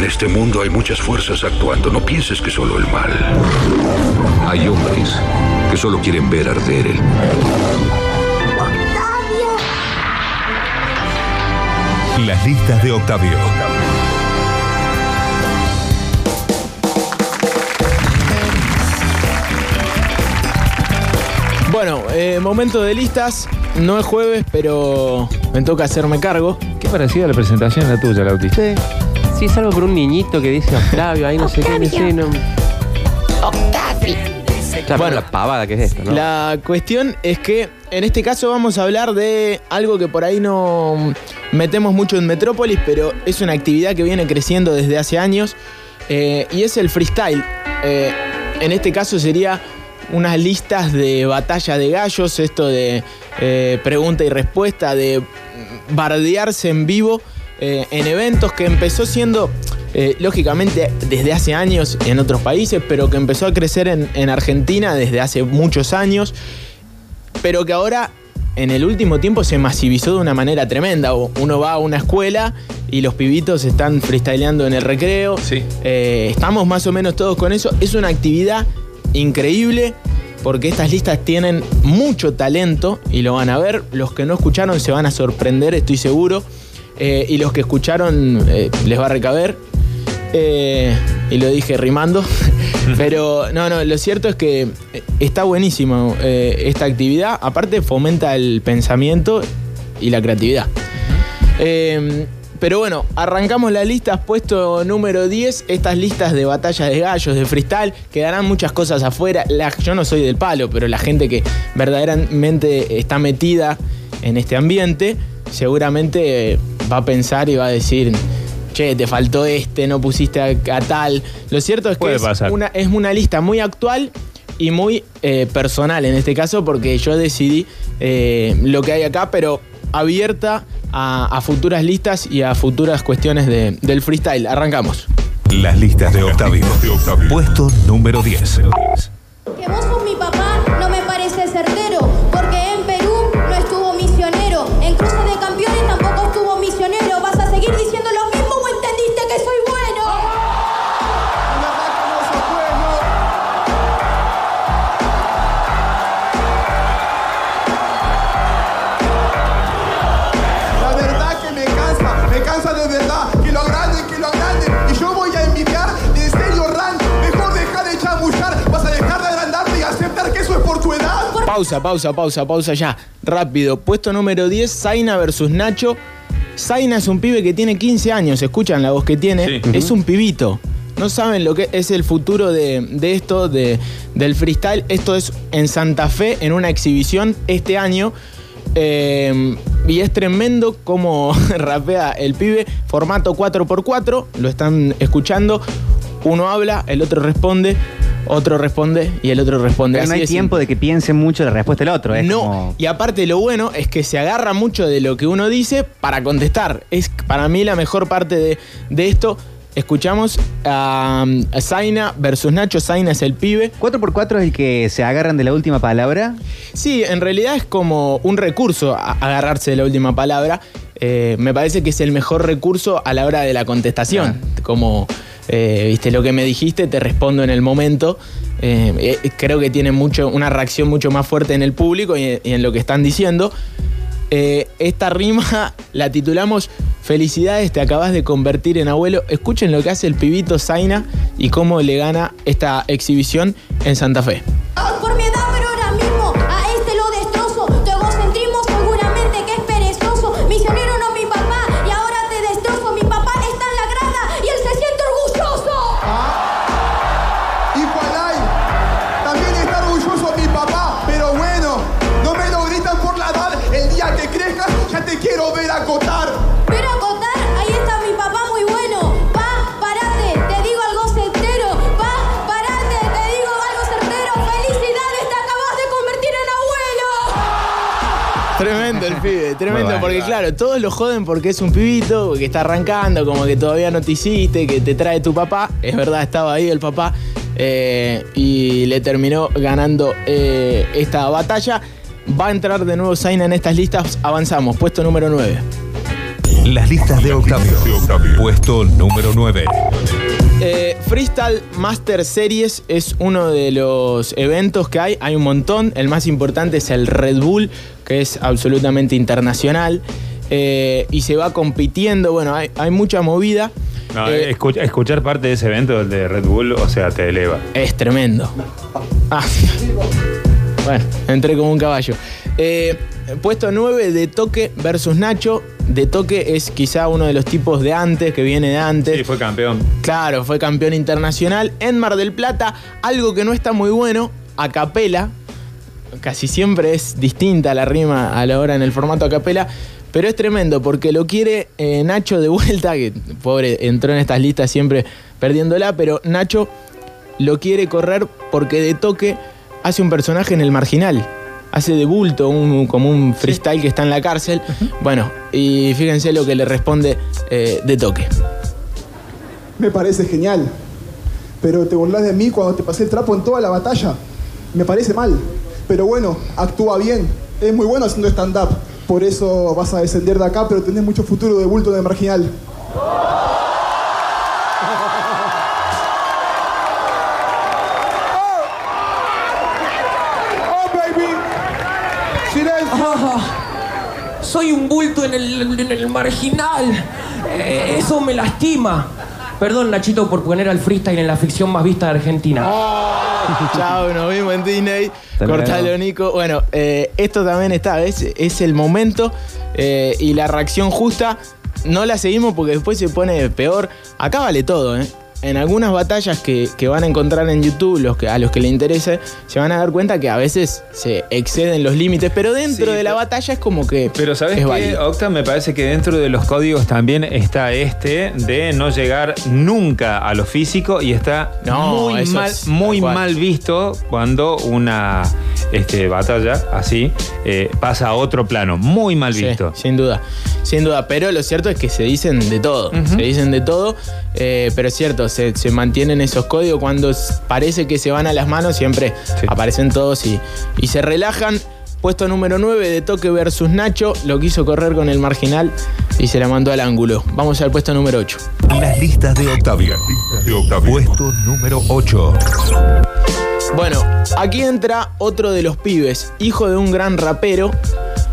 En este mundo hay muchas fuerzas actuando. No pienses que solo el mal. Hay hombres que solo quieren ver arder el Las listas de Octavio. Bueno, eh, momento de listas. No es jueves, pero me toca hacerme cargo. Qué parecida la presentación la tuya, Lauti. Sí. Sí, es algo por un niñito que dice Octavio, ahí no sé qué, no sé, no. Octavio. Bueno. la pavada que es esto, ¿no? La cuestión es que en este caso vamos a hablar de algo que por ahí no metemos mucho en Metrópolis, pero es una actividad que viene creciendo desde hace años eh, y es el freestyle. Eh, en este caso sería unas listas de batalla de gallos, esto de eh, pregunta y respuesta, de bardearse en vivo eh, en eventos que empezó siendo, eh, lógicamente, desde hace años en otros países, pero que empezó a crecer en, en Argentina desde hace muchos años, pero que ahora en el último tiempo se masivizó de una manera tremenda. Uno va a una escuela y los pibitos están freestyleando en el recreo. Sí. Eh, estamos más o menos todos con eso. Es una actividad increíble porque estas listas tienen mucho talento y lo van a ver. Los que no escucharon se van a sorprender, estoy seguro. Eh, y los que escucharon eh, les va a recaber. Eh, y lo dije rimando. Pero no, no, lo cierto es que está buenísimo esta actividad. Aparte fomenta el pensamiento y la creatividad. Pero bueno, arrancamos las listas, puesto número 10, estas listas de batallas de gallos, de freestyle, quedarán muchas cosas afuera. La- yo no soy del palo, pero la gente que verdaderamente está metida en este ambiente, seguramente va a pensar y va a decir, che, te faltó este, no pusiste a, a tal. Lo cierto es que es una, es una lista muy actual y muy eh, personal en este caso, porque yo decidí eh, lo que hay acá, pero abierta a, a futuras listas y a futuras cuestiones de- del freestyle. Arrancamos. Las listas de Octavio. Puesto número 10. Pausa, pausa, pausa, pausa ya. Rápido. Puesto número 10, Zaina versus Nacho. Zaina es un pibe que tiene 15 años, escuchan la voz que tiene. Sí. Es un pibito. No saben lo que es el futuro de, de esto, de, del freestyle. Esto es en Santa Fe, en una exhibición este año. Eh, y es tremendo cómo rapea el pibe. Formato 4x4, lo están escuchando. Uno habla, el otro responde, otro responde y el otro responde. Pero no hay tiempo simple. de que piense mucho la respuesta del otro. Es No, como- y aparte lo bueno es que se agarra mucho de lo que uno dice para contestar. Es para mí la mejor parte de, de esto. Escuchamos a, a Zaina versus Nacho. Zaina es el pibe. 4x4 es el que se agarran de la última palabra. Sí, en realidad es como un recurso a- agarrarse de la última palabra. Eh, me parece que es el mejor recurso a la hora de la contestación. Como, eh, viste, lo que me dijiste, te respondo en el momento. Eh, eh, creo que tiene mucho, una reacción mucho más fuerte en el público y, en lo que están diciendo. Esta rima la titulamos Felicidades, te acabas de convertir en abuelo. Escuchen lo que hace el pibito Zaina y cómo le gana esta exhibición en Santa Fe. Tremendo, bueno, porque claro, todos lo joden porque es un pibito, que está arrancando, como que todavía no te hiciste, que te trae tu papá. Es verdad, estaba ahí el papá eh, y le terminó ganando eh, esta batalla. Va a entrar de nuevo Zaina en estas listas, avanzamos, puesto número 9. Las listas de Octavio. Puesto número 9. Eh, Freestyle Master Series es uno de los eventos que hay. Hay un montón. El más importante es el Red Bull, que es absolutamente internacional. Eh, y se va compitiendo. Bueno, hay, hay mucha movida. No, Eh, escuch- escuchar parte de ese evento, el de Red Bull, o sea, te eleva. Es tremendo. Ah. Bueno, entré como un caballo. Eh, puesto 9 de Toque versus Nacho. De Toque es quizá uno de los tipos de antes, que viene de antes. Sí, fue campeón. Claro, fue campeón internacional en Mar del Plata. Algo que no está muy bueno, a capela. Casi siempre es distinta la rima a la hora en el formato a capela. Pero es tremendo porque lo quiere eh, Nacho de vuelta, que pobre entró en estas listas siempre perdiéndola, pero Nacho lo quiere correr porque de toque hace un personaje en el marginal. Hace de bulto, un- como un freestyle que está en la cárcel. Bueno, y fíjense lo que le responde eh, de toque. Me parece genial. Pero te burlas de mí cuando te pasé el trapo en toda la batalla. Me parece mal. Pero bueno, actúa bien. Es muy bueno haciendo stand-up. Por eso vas a descender de acá, pero tenés mucho futuro de bulto de marginal. Soy un bulto en el, en el marginal. Eh, eso me lastima. Perdón, Nachito, por poner al freestyle en la ficción más vista de Argentina. Chao, nos vimos en Disney. Cortalo. Nico. Bueno, eh, esto también está, es, es el momento eh, y la reacción justa. No la seguimos porque después se pone peor. Acá vale todo, ¿eh? En algunas batallas que, que van a encontrar en YouTube, los que, a los que les interese, se van a dar cuenta que a veces se exceden los límites, pero dentro Sí, de la pero- batalla es como que Pero ¿sabes es qué. Octa? Me parece que dentro de los códigos también está este de no llegar nunca a lo físico y está No, muy, es mal visto cuando una este, batalla así eh, pasa a otro plano. Muy mal Sí, visto. sin duda, sin duda. Pero lo cierto es que se dicen de todo. Se dicen de todo. eh, pero es cierto, se, se mantienen esos códigos. Cuando parece que se van a las manos, siempre Sí. aparecen todos y, y se relajan. Puesto número 9 de Toque versus Nacho. Lo quiso correr con el marginal y se la mandó al ángulo. Vamos al puesto número 8. Las listas de Octavio. Puesto número 8. Bueno, aquí entra otro de los pibes, hijo de un gran rapero.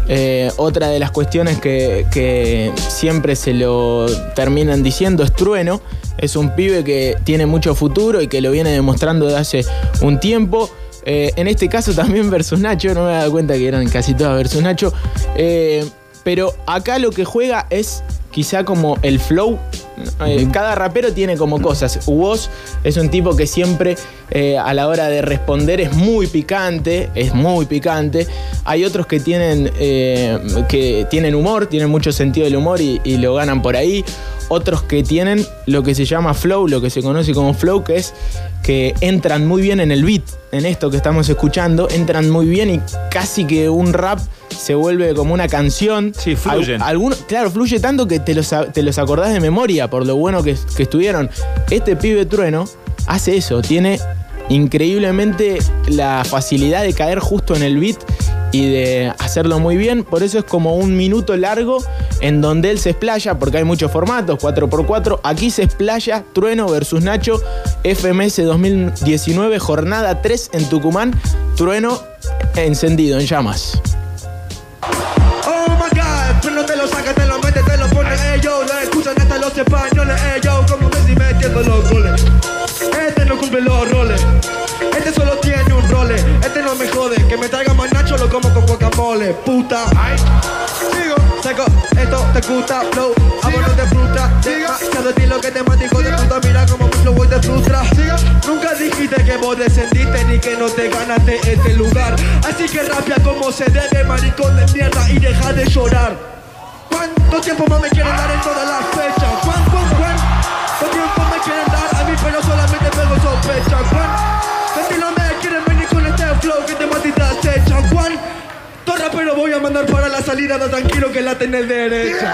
Eh, otra de las cuestiones que, siempre se lo terminan diciendo es Trueno. Es un pibe que tiene mucho futuro y que lo viene demostrando de hace un tiempo. Eh, en este caso también versus Nacho, no me he dado cuenta que eran casi todas versus Nacho. Eh, pero acá lo que juega es quizá como el flow. Eh, cada rapero tiene como cosas. Woz es un tipo que siempre eh, a la hora de responder es muy picante, es muy picante. Hay otros que tienen, eh, que tienen humor, tienen mucho sentido del humor y, y lo ganan por ahí. Otros que tienen lo que se llama flow, lo que se conoce como flow, que es que entran muy bien en el beat, en esto que estamos escuchando, entran muy bien y casi que un rap se vuelve como una canción. Sí, fluyen. Al- alguno- claro, fluye tanto que te los, te los acordás de memoria por lo bueno que, que estuvieron. Este pibe trueno hace eso, tiene increíblemente la facilidad de caer justo en el beat y de hacerlo muy bien. Por eso es como un minuto largo en donde él se explaya, porque hay muchos formatos, 4x4. Aquí se explaya Trueno versus Nacho, FMS 2019, jornada 3 en Tucumán. Trueno encendido en llamas. Españoles, ellos como Messi metiendo los goles. Este no cumple los roles, este solo tiene un role. Este no me jode, que me traiga más nacho, lo como con guacamole. Puta, ay, sigo, saco, esto te gusta, flow, a vos no te frustra. Demasiado estilo que te matico de puta, mira como mi flow te frustra. Nunca dijiste que vos descendiste ni que no te ganaste este lugar. Así que rapia como se debe, maricón de mierda, y deja de llorar. ¿Cuánto tiempo más me quieren dar en todas las fechas? Para la salida? No, tranquilo que la tenés derecha.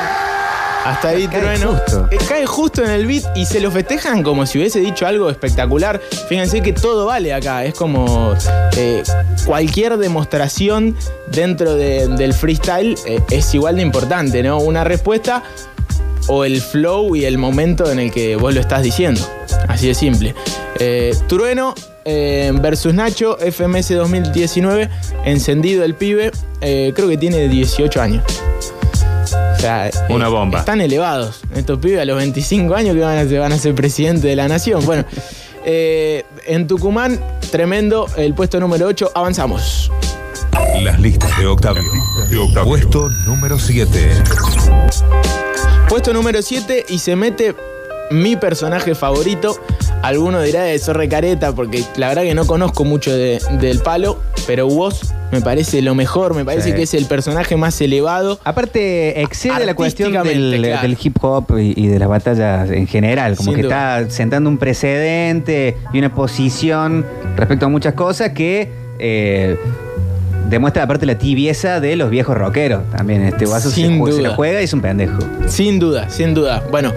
Hasta ahí Cae Trueno. justo. Eh, Cae justo en el beat y se lo festejan como si hubiese dicho algo espectacular. Fíjense que todo vale acá. Es como eh, cualquier demostración dentro de- del freestyle eh, es igual de importante, ¿no? Una respuesta o el flow y el momento en el que vos lo estás diciendo. Así de simple. Eh, Trueno eh, versus Nacho, FMS 2019, encendido el pibe, eh, creo que tiene 18 años. O sea, Una bomba. Están elevados estos pibes a los 25 años que van a, ser- van a ser presidente de la nación. Bueno, eh, en Tucumán, tremendo, el puesto número 8, avanzamos. Las listas de Octavio. Puesto número 7. Puesto número 7 y se mete mi personaje favorito. Alguno dirá de Zorre Careta, porque la verdad que no conozco mucho de- del palo, pero vos me parece lo mejor, me parece Sí. que es el personaje más elevado. Aparte, excede la cuestión del, Artísticamente, claro. del hip hop y, y de las batallas en general. Como Sin que duda. está sentando un precedente y una posición respecto a muchas cosas que eh, demuestra aparte la tibieza de los viejos rockeros. También este guaso se, Sin ju- se duda. la juega y es un pendejo. Sin duda, sin duda. Bueno,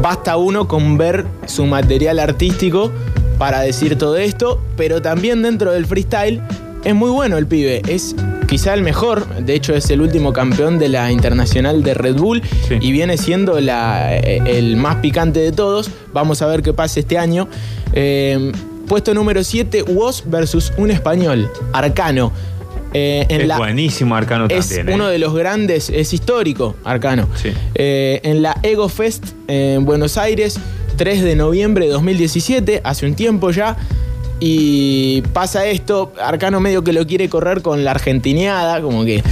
basta uno con ver su material artístico para decir todo esto, pero también dentro del freestyle es muy bueno el pibe. Es quizá el mejor, de hecho es el último campeón de la internacional de Red Bull Sí. y viene siendo la- eh, el más picante de todos. Vamos a ver qué pasa este año. Eh, puesto número 7, Woz versus un español, Arcano. Eh, en es la- buenísimo Arcano es también. ¿eh? uno de los grandes, es histórico, Arcano. Sí. Eh, en la Ego Fest en Buenos Aires, 3 de noviembre de 2017, hace un tiempo ya. Y pasa esto, Arcano medio que lo quiere correr con la argentineada, como que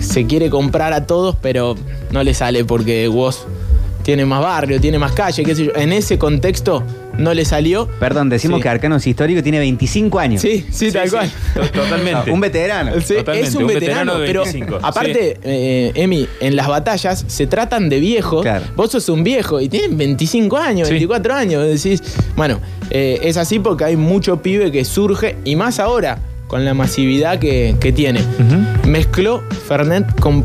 se quiere comprar a todos, pero no le sale porque Woz tiene más barrio, tiene más calle, qué sé yo. En ese contexto no le salió. Perdón, decimos Sí. que Arcano es histórico, tiene 25 años. Sí, sí, tal Sí, cual. to- Totalmente. Un veterano. Sí, Totalmente, es un, un veterano, veterano de pero 25, aparte, eh, Emi, en las batallas se tratan de viejos. Claro. Vos sos un viejo y tienen 25 años, Sí. 24 años. Decís, bueno, eh, es así porque hay mucho pibe que surge y más ahora con la masividad que, que tiene. Mezcló Fernet con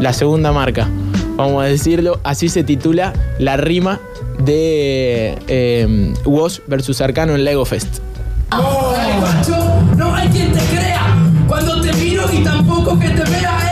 la segunda marca. Vamos a decirlo, así se titula la rima de eh, Woz versus Arcano en Lego Fest. Dale, guacho, no hay quien te crea cuando te miro y tampoco que te vea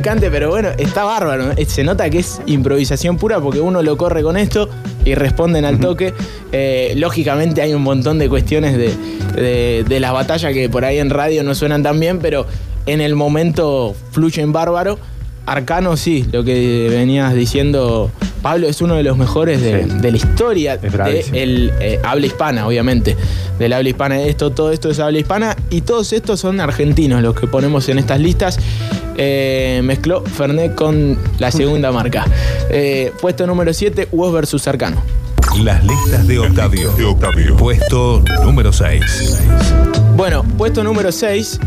picante, pero bueno, está bárbaro. Se nota que es improvisación pura porque uno lo corre con esto y responden al toque. Eh, lógicamente hay un montón de cuestiones de, de- de las batallas que por ahí en radio no suenan tan bien, pero en el momento fluyen bárbaro. Arcano, sí, lo que venías diciendo, Pablo, es uno de los mejores de, de la historia de el eh, habla hispana, obviamente. Del habla hispana, esto, todo esto es habla hispana y todos estos son argentinos los que ponemos en estas listas. Eh, mezcló Fernet con la segunda marca. Eh, puesto número 7, Woz versus Arcano. Las listas de Octavio. Puesto número 6. Bueno, puesto número 6,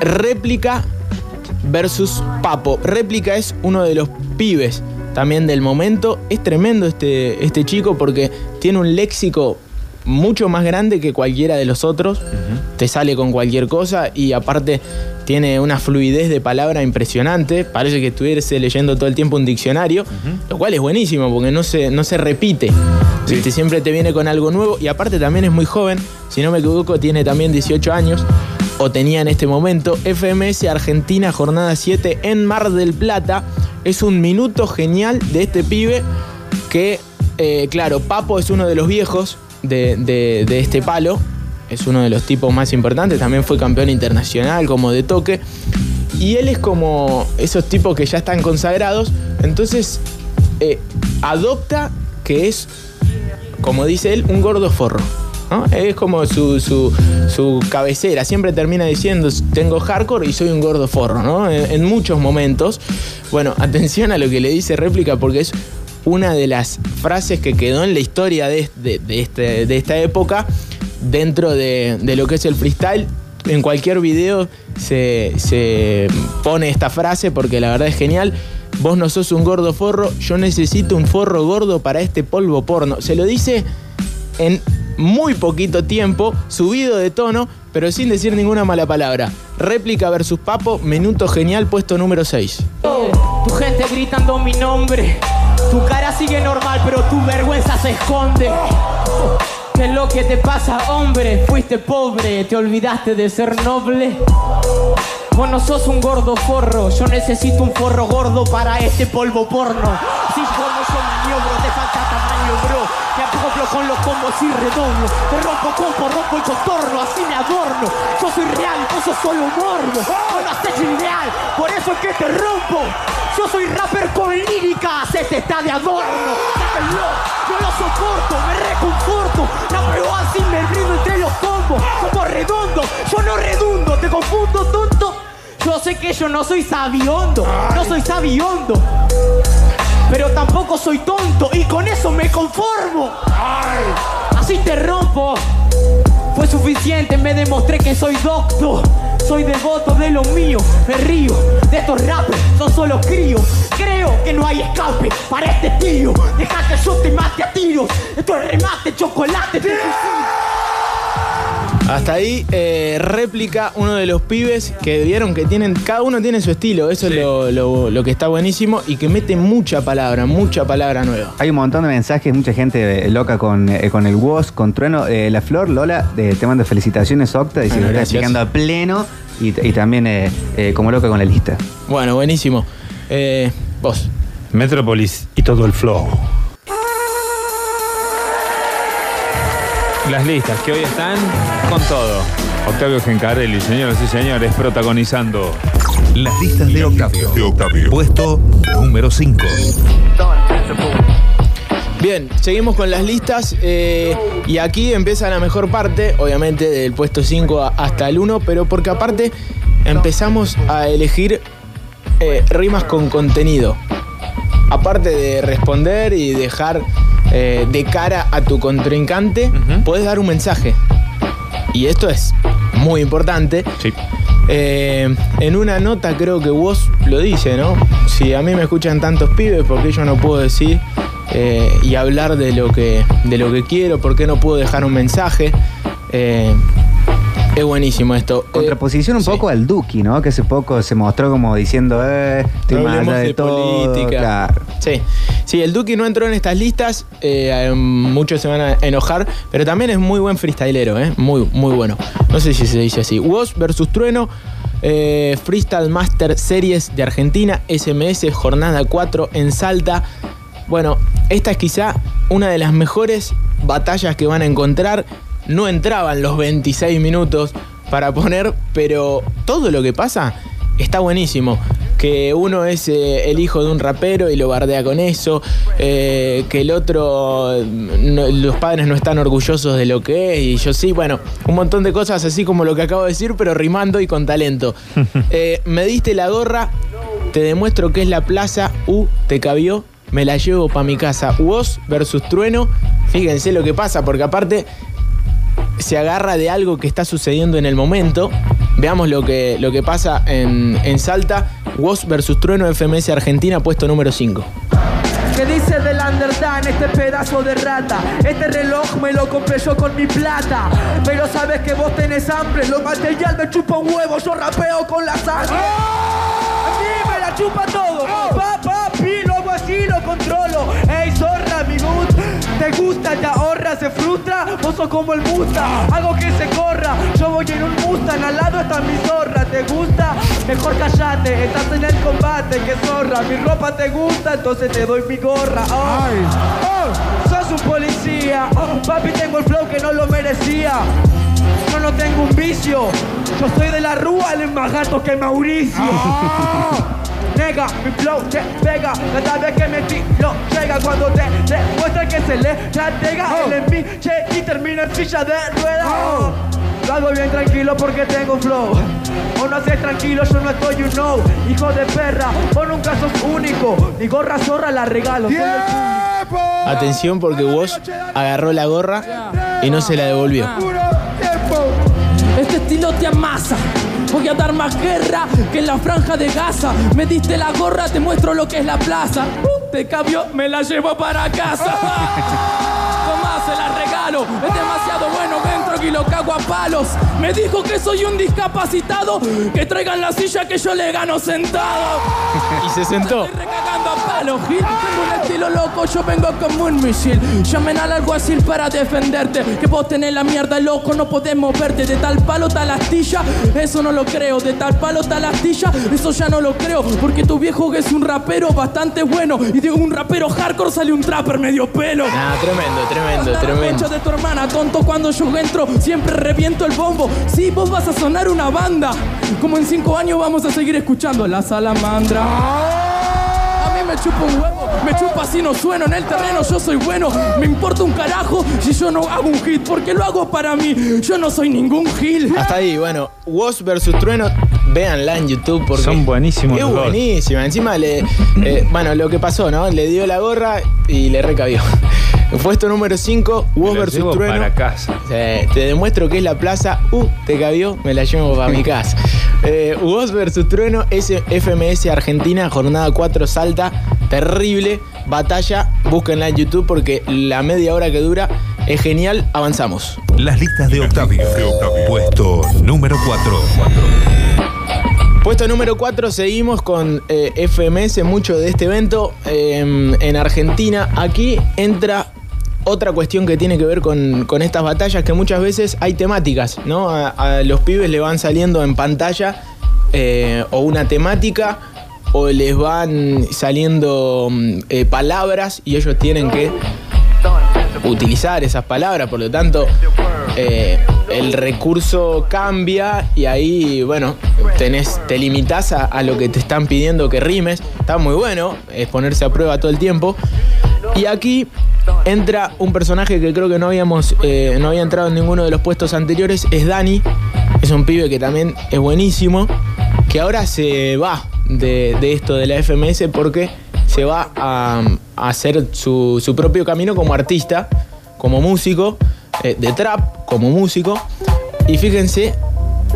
réplica versus Papo. Réplica es uno de los pibes también del momento. Es tremendo este, este chico porque tiene un léxico mucho más grande que cualquiera de los otros. Te sale con cualquier cosa y aparte tiene una fluidez de palabra impresionante. Parece que estuviese leyendo todo el tiempo un diccionario, lo cual es buenísimo porque no se, no se repite. ¿viste? Siempre te viene con algo nuevo y aparte también es muy joven. Si no me equivoco, tiene también 18 años o tenía en este momento. FMS Argentina, jornada 7 en Mar del Plata. Es un minuto genial de este pibe que, eh, claro, Papo es uno de los viejos de, de- este palo. Es uno de los tipos más importantes. También fue campeón internacional como de toque. Y él es como esos tipos que ya están consagrados. Entonces eh, adopta que es, como dice él, un gordo forro. ¿no? Es como su, su- su cabecera. Siempre termina diciendo, tengo hardcore y soy un gordo forro, ¿no? En, en muchos momentos. Bueno, atención a lo que le dice réplica porque es una de las frases que quedó en la historia de, este- esta época dentro de, lo que es el freestyle. En cualquier video se, se pone esta frase porque la verdad es genial. Vos no sos un gordo forro, yo necesito un forro gordo para este polvo porno. Se lo dice en muy poquito tiempo, subido de tono, pero sin decir ninguna mala palabra. Réplica versus Papo, minuto genial, puesto número 6. Tu gente gritando mi nombre. Tu cara sigue normal, pero tu vergüenza se esconde. ¿Qué es lo que te pasa, hombre? Fuiste pobre, te olvidaste de ser noble. Vos no sos un gordo forro, yo necesito un forro gordo para este polvo porno. Te acoplo con los combos y redoblo. Te rompo compo, rompo el contorno, así me adorno. Yo soy real, vos sos solo morbo. Vos no haces ideal, por eso es que te rompo. Yo soy rapper con líricas, este está de adorno. Yo lo soporto, me reconforto. Rapeo así, me rindo entre los combos. Como redondo, yo no redundo, te confundo, tonto. Yo sé que yo no soy sabiondo, no soy sabiondo. Pero tampoco soy tonto y con eso me conformo. Así te rompo. Fue suficiente, me demostré que soy docto. Soy devoto de lo mío, me río de estos rappers, son solo críos. Creo que no hay escape para este tío. Deja que yo te mate a tiros. Esto es remate, chocolate, te fusil. Hasta ahí, eh, réplica uno de los pibes que vieron que tienen, cada uno tiene su estilo, eso es lo, lo- lo que está buenísimo y que mete mucha palabra, mucha palabra nueva. Hay un montón de mensajes, mucha gente eh, loca con, eh, con el WOS, con Trueno. Eh, la Flor, Lola, eh, te mando felicitaciones, Octa, y se Bueno, lo está gracias. explicando a pleno. Y, y también eh, eh, como loca con la lista. Bueno, buenísimo. Eh, vos. Metrópolis y todo el flow. Las listas que hoy están con todo. Octavio Gencarelli, señoras y señores, protagonizando. Las listas de Octavio. Puesto número 5. Bien, seguimos con las listas eh, y aquí empieza la mejor parte, obviamente del puesto 5 a- hasta el 1, pero porque aparte empezamos a elegir eh, rimas con contenido. Aparte de responder y dejar eh, de cara a tu contrincante, puedes dar un mensaje. Y esto es muy importante. Eh, en una nota creo que vos lo dice, ¿no? Si a mí me escuchan tantos pibes, ¿por qué yo no puedo decir eh, y hablar de lo, que, de lo que quiero? ¿Por qué no puedo dejar un mensaje? Eh, es buenísimo esto. Eh, Contraposición un poco al Duki, ¿no? Que hace poco se mostró como diciendo, eh, estoy más allá de, de todo. política. Claro. Sí, sí, el Duki no entró en estas listas, eh, muchos se van a enojar, pero también es muy buen freestylero, ¿eh? muy, muy bueno. No sé si se dice así. Woz versus Trueno, eh, Freestyle Master Series de Argentina, SMS, jornada 4 en Salta. Bueno, esta es quizá una de las mejores batallas que van a encontrar. No entraban los 26 minutos para poner, pero todo lo que pasa está buenísimo. Que uno es eh, el hijo de un rapero y lo bardea con eso. eh, que el otro, no- los padres no están orgullosos de lo que es. Y yo sí, bueno, un montón de cosas así como lo que acabo de decir, pero rimando y con talento. Eh, me diste la gorra, te demuestro que es la plaza. U, te cabió, me la llevo para mi casa. Woz versus Trueno. Fíjense lo que pasa, porque aparte se agarra de algo que está sucediendo en el momento. Veamos lo que, lo que pasa en, en Salta. Woz versus Trueno FMS Argentina, puesto número 5. ¿Qué dice del Underdan este pedazo de rata? Este reloj me lo compré yo con mi plata. Pero sabes que vos tenés hambre, lo material me chupa un huevo, yo rapeo con la sangre. A mí me la chupa todo. Pa, papi, Te gusta, te ahorra, se frustra, vos sos como el Mustang. Hago que se corra, yo voy en un Mustang, al lado está mi zorra. ¿Te gusta? Mejor callate, estás en el combate, que zorra. Mi ropa te gusta, entonces te doy mi gorra. Oh, oh, sos un policía, Oh, papi tengo el flow que no lo merecía. Yo no tengo un vicio, yo soy de la rúa, el más gato que Mauricio. Nega, mi flow te pega. Cada vez que me tiro llega. Cuando te demuestra que se le tratega El en mí, che, y termina en silla de ruedas. Lo hago bien tranquilo porque tengo flow. Vos no haces tranquilo, yo no estoy, you know. Hijo de perra, vos nunca sos único. Mi gorra zorra la regalo el. Atención porque vos agarró la gorra y no se la devolvió. Este estilo te amasa. Voy a dar más guerra que en la franja de Gaza. Me diste la gorra, te muestro lo que es la plaza. Uh, te cambio, me la llevo para casa. Tomás, se la regalo. Es demasiado bueno, entro y lo cago a palos. Me dijo que soy un discapacitado. Que traigan la silla que yo le gano sentado. Y se sentó. Recagando a Gil. Tengo un estilo loco, yo vengo como un misil. Llamen al alguacil para defenderte. Que vos tenés la mierda loco, no podemos verte. De tal palo, tal astilla, eso no lo creo. De tal palo, tal astilla, eso ya no lo creo. Porque tu viejo es un rapero bastante bueno. Y de un rapero hardcore sale un trapper medio pelo. Nah, tremendo, tremendo, tremendo. de tu hermana, tonto, cuando yo entro, siempre reviento el bombo. Sí, vos vas a sonar una banda. Como en cinco años vamos a seguir escuchando La Salamandra. Me chupa un huevo, me chupa si no sueno en el terreno, yo soy bueno. Me importa un carajo si yo no hago un hit, porque lo hago para mí. Yo no soy ningún gil. Hasta ahí, bueno, Woz versus Trueno, véanla en YouTube porque Son buenísimos es buenísima. Encima le, eh, bueno, lo que pasó, ¿no? Le dio la gorra y le recabió. Puesto número 5, Woz Me la versus llevo Trueno. para casa. Te demuestro que es la plaza. Uh, te cabió, me la llevo para mi casa. Eh, Woz versus Trueno, S- FMS Argentina, jornada 4 Salta. Terrible batalla. Búsquenla en YouTube porque la media hora que dura es genial. Avanzamos. Las listas de Octavio. Puesto número 4. Puesto número 4, seguimos con eh, FMS, mucho de este evento eh, en Argentina. Aquí entra otra cuestión que tiene que ver con, con estas batallas, que muchas veces hay temáticas, ¿no? A, a los pibes le van saliendo en pantalla eh, o una temática o les van saliendo mm, eh, palabras y ellos tienen que utilizar esas palabras, por lo tanto eh, el recurso cambia y ahí, bueno, tenés, te limitás a, a lo que te están pidiendo que rimes. Está muy bueno, es ponerse a prueba todo el tiempo. Y aquí entra un personaje que creo que no habíamos, eh, no había entrado en ninguno de los puestos anteriores, es Dani. Es un pibe que también es buenísimo, que ahora se va de, de esto de la FMS porque se va a, a hacer su, su propio camino como artista, como músico, eh, de trap, como músico. Y fíjense,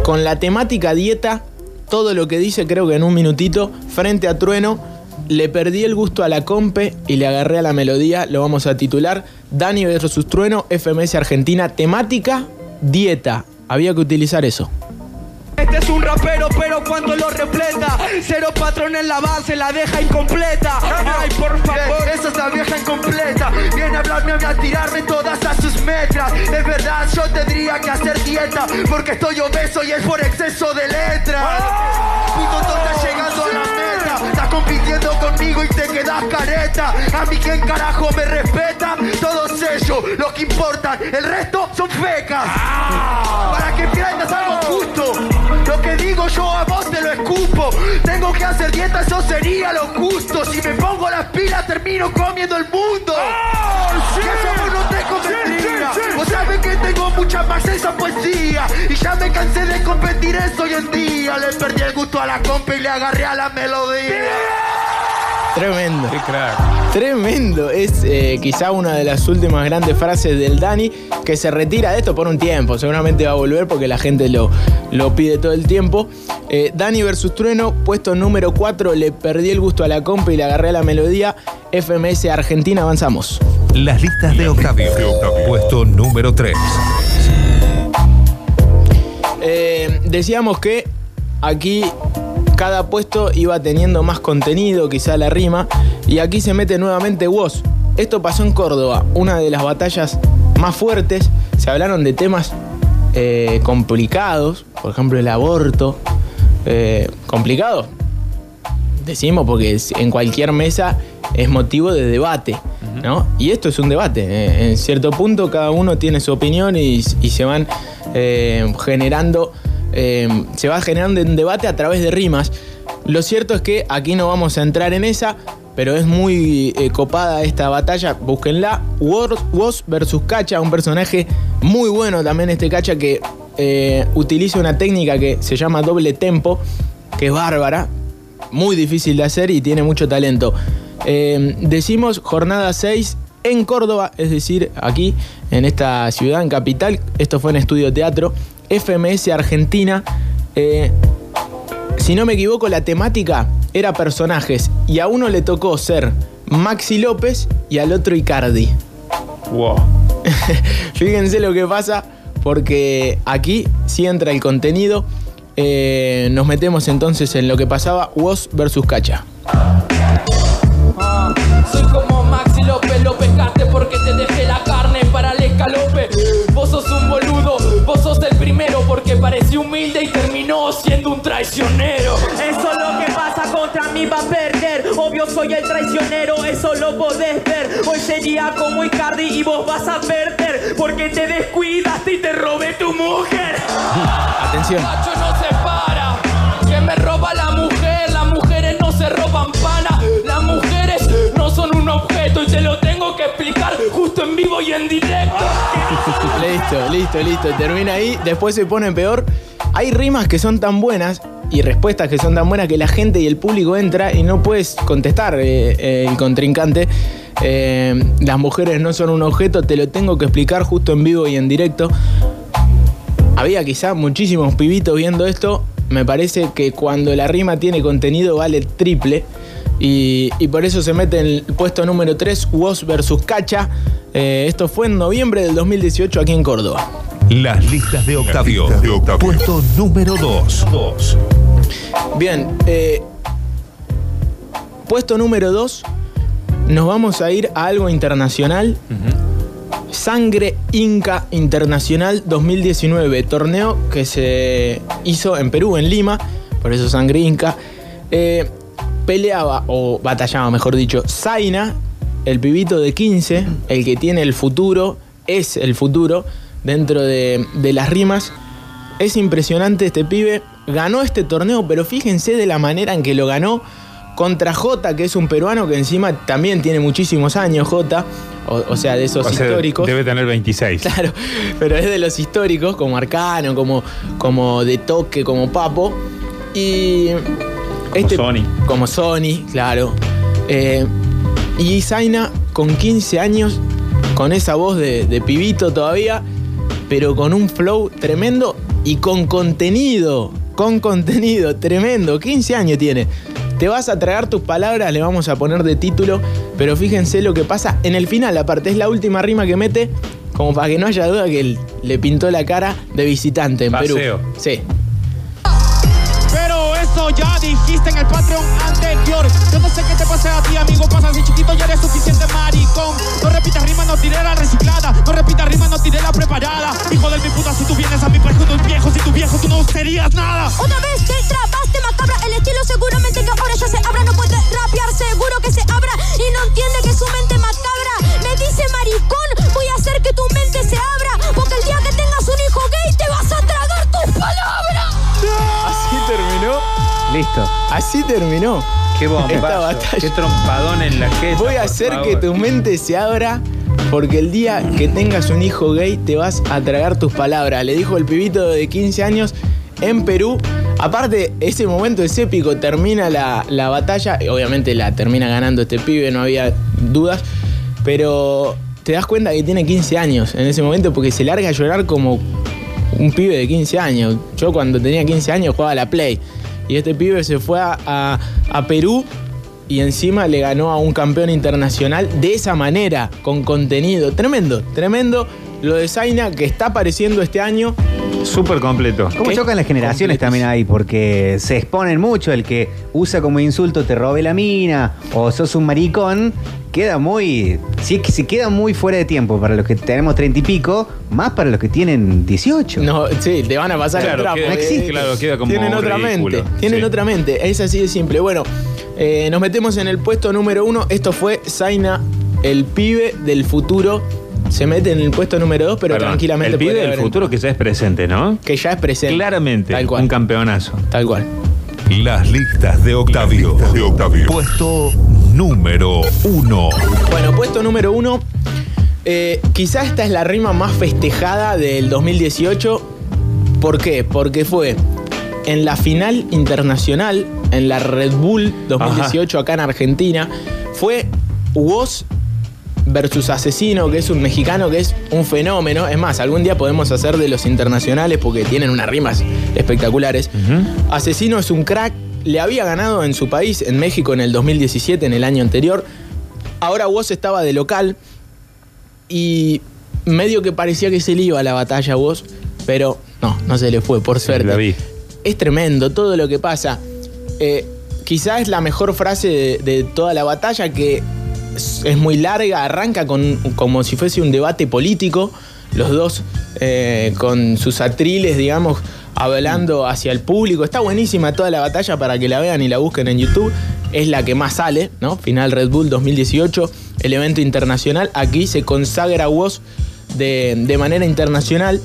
con la temática dieta, todo lo que dice creo que en un minutito, frente a Trueno, le perdí el gusto a la compe y le agarré a la melodía, lo vamos a titular, Dani versus Trueno, FMS Argentina, temática, dieta. Había que utilizar eso. Este es un rapero, pero cuando lo repleta, cero patrón en la base, la deja incompleta. Ay, por favor, esa es la vieja incompleta. Viene a hablarme a mí a tirarme todas a sus metras. Es verdad, yo tendría que hacer dieta, porque estoy obeso y es por exceso de letras. Puto, tú estás llegando a la meta. Estás compitiendo y te quedas careta. A mí, ¿quién carajo me respeta? Todos ellos, los que importan. El resto son fecas. Para que pierdas algo justo. Lo que digo yo a vos te lo escupo. Tengo que hacer dieta, eso sería lo justo. Si me pongo las pilas, termino comiendo el mundo. Que eso vos no te convendría. Vos sabés que tengo mucha más esa poesía. Y ya me cansé de competir eso hoy en día. Le perdí el gusto a la compa y le agarré a la melodía. Tremendo. Tremendo. Es eh, quizá una de las últimas grandes frases del Dani que se retira de esto por un tiempo. Seguramente va a volver porque la gente lo, lo pide todo el tiempo. Eh, Dani versus Trueno, puesto número 4. Le perdí el gusto a la compa y le agarré a la melodía. FMS Argentina, avanzamos. Las listas de Octavio. Puesto número 3. Eh, decíamos que aquí cada puesto iba teniendo más contenido, quizá la rima, y aquí se mete nuevamente Woz, esto pasó en Córdoba, una de las batallas más fuertes. Se hablaron de temas eh, complicados, por ejemplo el aborto. Eh, complicado, decimos porque en cualquier mesa es motivo de debate, ¿no? Y esto es un debate. eh, en cierto punto cada uno tiene su opinión y, y se van eh, generando, eh, se va generando un debate a través de rimas. Lo cierto es que aquí no vamos a entrar en esa, pero es muy eh, copada esta batalla. Búsquenla. Woz versus Cacha, un personaje muy bueno también este Cacha que eh, utiliza una técnica que se llama doble tempo, que es bárbara, muy difícil de hacer y tiene mucho talento. Eh, decimos jornada 6 en Córdoba, es decir, aquí en esta ciudad, en capital. Esto fue en Estudio Teatro. FMS Argentina. Eh, si no me equivoco, la temática era personajes y a uno le tocó ser Maxi López y al otro Icardi. Wow. Fíjense lo que pasa, porque aquí sí entra el contenido. Eh, nos metemos entonces en lo que pasaba Woz versus Cacha. Sería como Icardi y vos vas a perder Porque te descuidaste y te robé tu mujer Atención. Macho no se para, que me roba la mujer, las mujeres no se roban pana, las mujeres no son un objeto y te lo tengo que explicar justo en vivo y en directo. Listo, listo, listo. Termina ahí. Después se pone peor. Hay rimas que son tan buenas y respuestas que son tan buenas que la gente y el público entra y no puedes contestar eh, eh, el contrincante. Eh, las mujeres no son un objeto, te lo tengo que explicar justo en vivo y en directo. Había quizá muchísimos pibitos viendo esto. Me parece que cuando la rima tiene contenido vale triple. Y, y por eso se mete en el puesto número 3, Woz versus Cacha. Eh, esto fue en noviembre del 2018 aquí en Córdoba. Las listas de Octavio. Puesto número 2. Bien, eh, puesto número 2, nos vamos a ir a algo internacional. Sangre Inca Internacional 2019, torneo que se hizo en Perú, en Lima, por eso Sangre Inca. Eh, peleaba, o batallaba mejor dicho, Zaina, el pibito de 15, el que tiene el futuro, es el futuro dentro de, de las rimas. Es impresionante este pibe, ganó este torneo, pero fíjense de la manera en que lo ganó contra Jota, que es un peruano que encima también tiene muchísimos años, Jota, o, o sea, de esos O sea, históricos. Debe tener 26. Claro, pero es de los históricos, como Arcano, como, como de toque, como Papo. Y. este Sony. Como Sony, claro. Eh, y Zaina, con 15 años, con esa voz de, de pibito todavía, pero con un flow tremendo y con contenido. Con contenido tremendo. 15 años tiene. Te vas a tragar tus palabras, le vamos a poner de título, pero fíjense lo que pasa en el final, aparte es la última rima que mete, como para que no haya duda que él le pintó la cara de visitante en Paseo. Perú. Sí. Eso ya dijiste en el Patreon anterior. Yo no sé qué te pasa a ti, amigo. Pasa si chiquito ya eres suficiente maricón. No repitas rima, no tiré la reciclada. No repitas rima, no tiré la preparada. Hijo de mi puta, si tú vienes a mi país con tus viejos, si tu viejo tú no serías nada. Otra vez te trabaste macabra El estilo seguramente que ahora ya se abra No puede rapear, seguro que se abra Y no entiende que su mente macabra Me dice maricón, voy a hacer que tu mente se abra Listo. Así terminó. Qué Esta bombazo. batalla. Qué trompadón en la jeta. Voy a hacer favor. que tu mente se abra porque el día que tengas un hijo gay te vas a tragar tus palabras. Le dijo el pibito de 15 años en Perú. Aparte, ese momento es épico. Termina la, la batalla. y Obviamente la termina ganando este pibe, no había dudas. Pero te das cuenta que tiene 15 años en ese momento porque se larga a llorar como un pibe de 15 años. Yo cuando tenía 15 años jugaba a la Play. Y este pibe se fue a, a- a Perú y encima le ganó a un campeón internacional de esa manera, con contenido. Tremendo, tremendo. Lo de Zaina que está apareciendo este año Súper completo. ¿Cómo chocan las generaciones también ahí? Porque se exponen mucho. El que usa como insulto te robe la mina o sos un maricón, queda muy. Sí, que se queda muy fuera de tiempo para los que tenemos treinta y pico, más para los que tienen 18. No, sí, te van a pasar Claro, el trapo. queda- eh. existe. claro, queda como Tienen otra ridículo. mente. Tienen Sí. otra mente. Es así de simple. Bueno, eh, nos metemos en el puesto número uno. Esto fue Zaina, el pibe del futuro. Se mete en el puesto número dos, pero Perdón, tranquilamente El pibe del haber futuro que ya es presente, ¿no? Que ya es presente. Claramente. Tal cual. Un campeonazo. Tal cual. Las listas de Octavio. De Octavio. Puesto número uno. Bueno, puesto número uno. Eh, quizá esta es la rima más festejada del 2018. ¿Por qué? Porque fue en la final internacional, en la Red Bull 2018 acá en Argentina, fue Woz versus Asesino, que es un mexicano que es un fenómeno. Es más, algún día podemos hacer de los internacionales porque tienen unas rimas espectaculares. Asesino es un crack, le había ganado en su país, en México, en el 2017, en el año anterior. Ahora Woz estaba de local y medio que parecía que se le iba a la batalla a Woz, pero no, no se le fue, por suerte. La vi. Es tremendo todo lo que pasa. Eh, quizás es la mejor frase de, toda la batalla que es, es muy larga, arranca con, como si fuese un debate político, los dos eh, con sus atriles, digamos, hablando hacia el público. Está buenísima toda la batalla para que la vean y la busquen en YouTube. Es la que más sale, ¿no? Final Red Bull 2018, el evento internacional. Aquí se consagra Woz de, de manera internacional.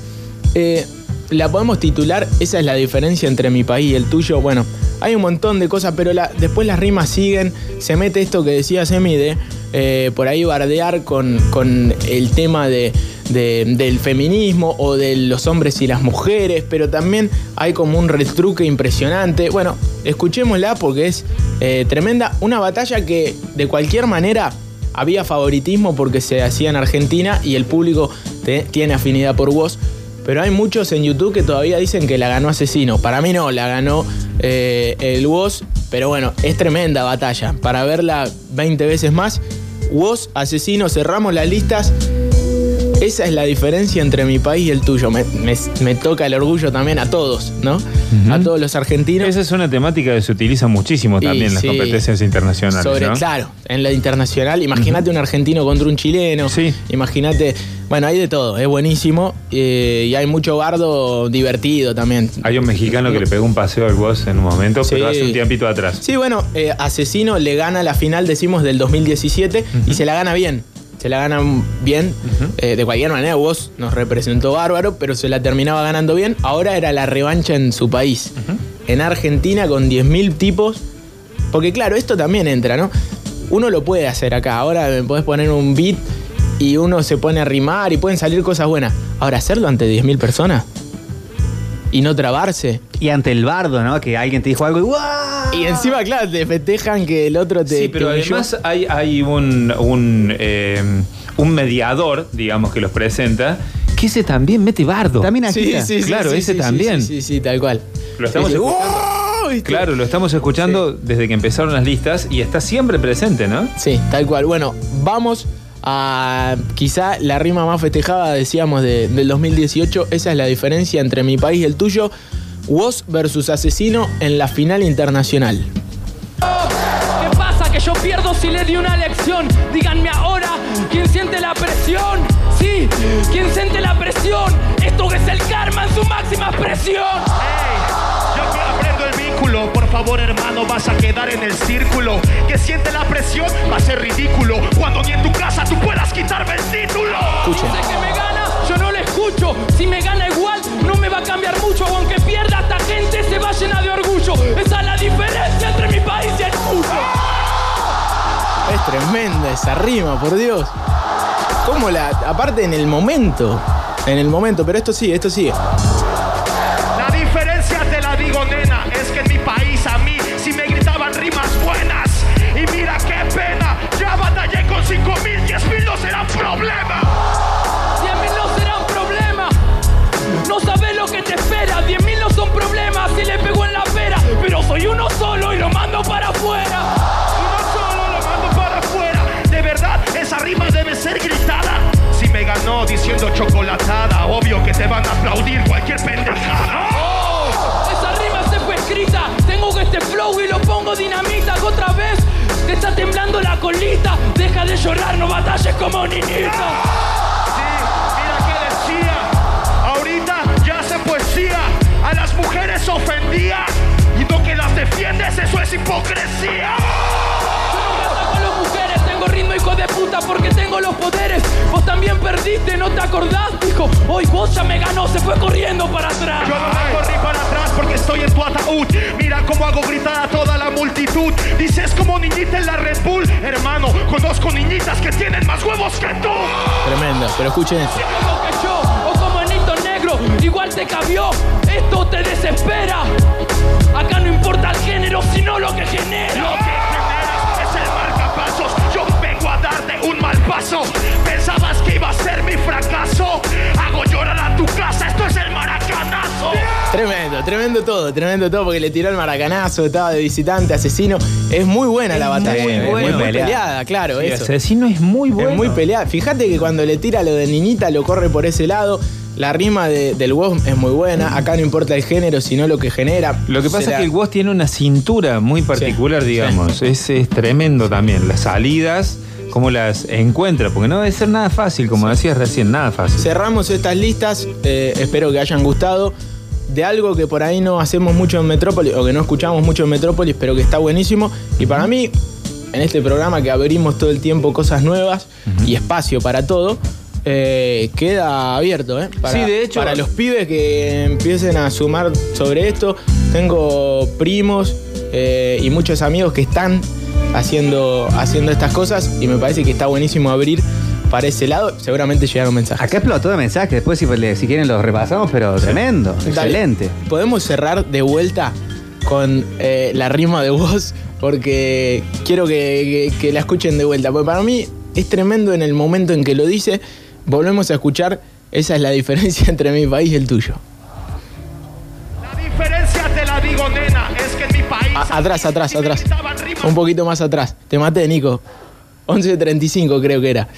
Eh, la podemos titular, esa es la diferencia entre mi país y el tuyo. Bueno, hay un montón de cosas, pero la- después las rimas siguen. Se mete esto que decía Semi de eh, por ahí bardear con, con el tema de, de- del feminismo o de los hombres y las mujeres, pero también hay como un retruque impresionante. Bueno, escuchémosla porque es eh, tremenda. Una batalla que de cualquier manera había favoritismo porque se hacía en Argentina y el público te- tiene afinidad por vos. Pero hay muchos en YouTube que todavía dicen que la ganó Asesino. Para mí no, la ganó eh, el Woz. Pero bueno, es tremenda batalla. Para verla 20 veces más. Woz, Asesino, cerramos las listas. Esa es la diferencia entre mi país y el tuyo. Me, me- me toca el orgullo también a todos, ¿no? A todos los argentinos. Esa es una temática que se utiliza muchísimo también Y en las sí. competencias internacionales. Sobre, ¿no? claro, en la internacional. Imagínate un argentino contra un chileno. Sí. Imagínate. Bueno, hay de todo, es buenísimo. eh, y hay mucho bardo divertido también. Hay un mexicano que le pegó un paseo al boss en un momento, pero hace un tiempito atrás. Sí, bueno, eh, Asesino le gana la final, decimos, del 2017 y se la gana bien. Se la gana bien. Eh, de cualquier manera, vos nos representó bárbaro, pero se la terminaba ganando bien. Ahora era la revancha en su país. En Argentina con 10.000 tipos. Porque claro, esto también entra, ¿no? Uno lo puede hacer acá. Ahora me podés poner un beat y uno se pone a rimar y pueden salir cosas buenas. Ahora, hacerlo ante 10.000 personas y no trabarse. Y ante el bardo, ¿no? Que alguien te dijo algo y ¡guau! Y encima, claro, te festejan que el otro te. Sí, pero además hay, hay un, un, eh, un mediador, digamos, que los presenta, que ese también mete bardo. También Sí, agita. sí, sí, Claro, sí, ese sí, también. Sí, sí, sí, tal cual. Lo estamos. Claro, lo estamos escuchando desde que empezaron las listas y está siempre presente, ¿no? Sí, tal cual. Bueno, vamos a quizá la rima más festejada, decíamos, de- del 2018. Esa es la diferencia entre mi país y el tuyo. Woz versus Asesino en la final internacional. ¿Qué pasa? Que yo pierdo si le di una lección. Díganme ahora, ¿quién siente la presión? Sí, ¿quién siente la presión? Esto es el karma en su máxima expresión. Que por favor hermano, vas a quedar en el círculo. Que siente la presión, va a ser ridículo. Cuando ni en tu casa tú puedas quitarme el título. Escuchen. Sé que me gana, yo no lo escucho. Si me gana igual, no me va a cambiar mucho. Aunque pierda, esta gente se va llena de orgullo. Esa es la diferencia entre mi país y el tuyo. Es tremenda esa rima, por Dios. ¿Cómo la.? Aparte en el momento. En el momento, pero esto sigue, esto sigue. Chocolatada, obvio que te van a aplaudir cualquier pendejada. Esa rima se fue escrita. Tengo que este flow y lo pongo dinamita. Otra vez te está temblando la colita. Deja de llorar, no batalles como niñita. Mira que decía, ahorita ya hace poesía, a las mujeres ofendía y no que las defiendes, eso es hipocresía. Mujeres tengo ritmo, hijo de puta, porque tengo los poderes. Vos también perdiste, ¿no te acordás, hijo? Hoy vos ya me ganó, se fue corriendo para atrás. Yo no me corrí para atrás porque estoy en tu ataúd. Mira cómo hago gritar a toda la multitud. Dices como niñita en la Red Bull. Hermano, conozco niñitas que tienen más huevos que tú. Tremendo, pero escuchen esto. Como que yo, o como Anito Negro, igual te cabió. Esto te desespera. Acá no importa el género, sino lo que genera. Tremendo, todo, tremendo todo, porque le tiró el maracanazo, estaba de visitante, asesino. Es muy buena la batalla. muy muy peleada. claro, Sí, eso. asesino es muy bueno. Es muy peleada. Fíjate que cuando le tira lo de niñita, lo corre por ese lado. La rima de- del WOS es muy buena. Acá no importa el género, sino lo que genera. Lo que pasa Será- es que el WOS tiene una cintura muy particular, digamos. Es, es tremendo también. Las salidas, cómo las encuentra, porque no debe ser nada fácil, como decías recién, nada fácil. Cerramos estas listas, eh, espero que hayan gustado, de algo que por ahí no hacemos mucho en Metrópolis, o que no escuchamos mucho en Metrópolis, pero que está buenísimo. Y para mí, en este programa que abrimos todo el tiempo cosas nuevas y espacio para todo, eh, queda abierto, ¿eh? Para, Sí, de hecho- Para los pibes que empiecen a sumar sobre esto, tengo primos eh, y muchos amigos que están haciendo, haciendo estas cosas y me parece que está buenísimo abrir para ese lado. Seguramente llegaron mensajes. Acá explotó de mensajes, después si, si quieren los repasamos, pero tremendo, Dale. excelente. Podemos cerrar de vuelta con eh, la rima de voz porque quiero que, que- que la escuchen de vuelta. Porque para mí es tremendo en el momento en que lo dice. Volvemos a escuchar. Esa es la diferencia entre mi país y el tuyo. La diferencia te la digo, nena, es que en mi país. A- atrás, atrás, atrás. Un poquito más atrás. Te maté, Nico. 11.35 creo que era.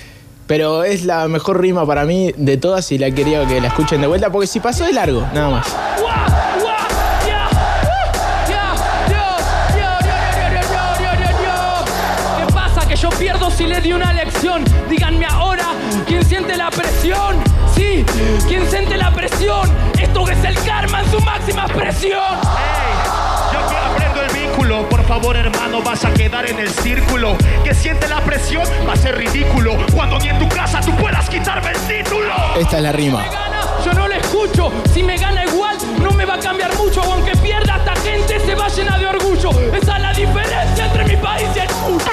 Pero es la mejor rima para mí de todas y la quería que la escuchen de vuelta porque si pasó de largo, nada más. ¿Qué pasa? Que yo pierdo si le di una lección. Díganme ahora, ¿quién siente la presión? Sí, ¿quién siente la presión? Esto que es el karma en su máxima expresión. Yo favor hermano, vas a quedar en el círculo. Que siente la presión, va a ser ridículo. Cuando ni en tu casa tú puedas quitarme el título. Esta es la rima. Yo no le escucho. Si me gana igual, no me va a cambiar mucho. Aunque pierda, esta gente se va llena de orgullo. Esa es la diferencia entre mi país y el tuyo.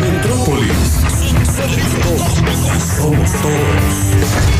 Metrópolis. Somos todo.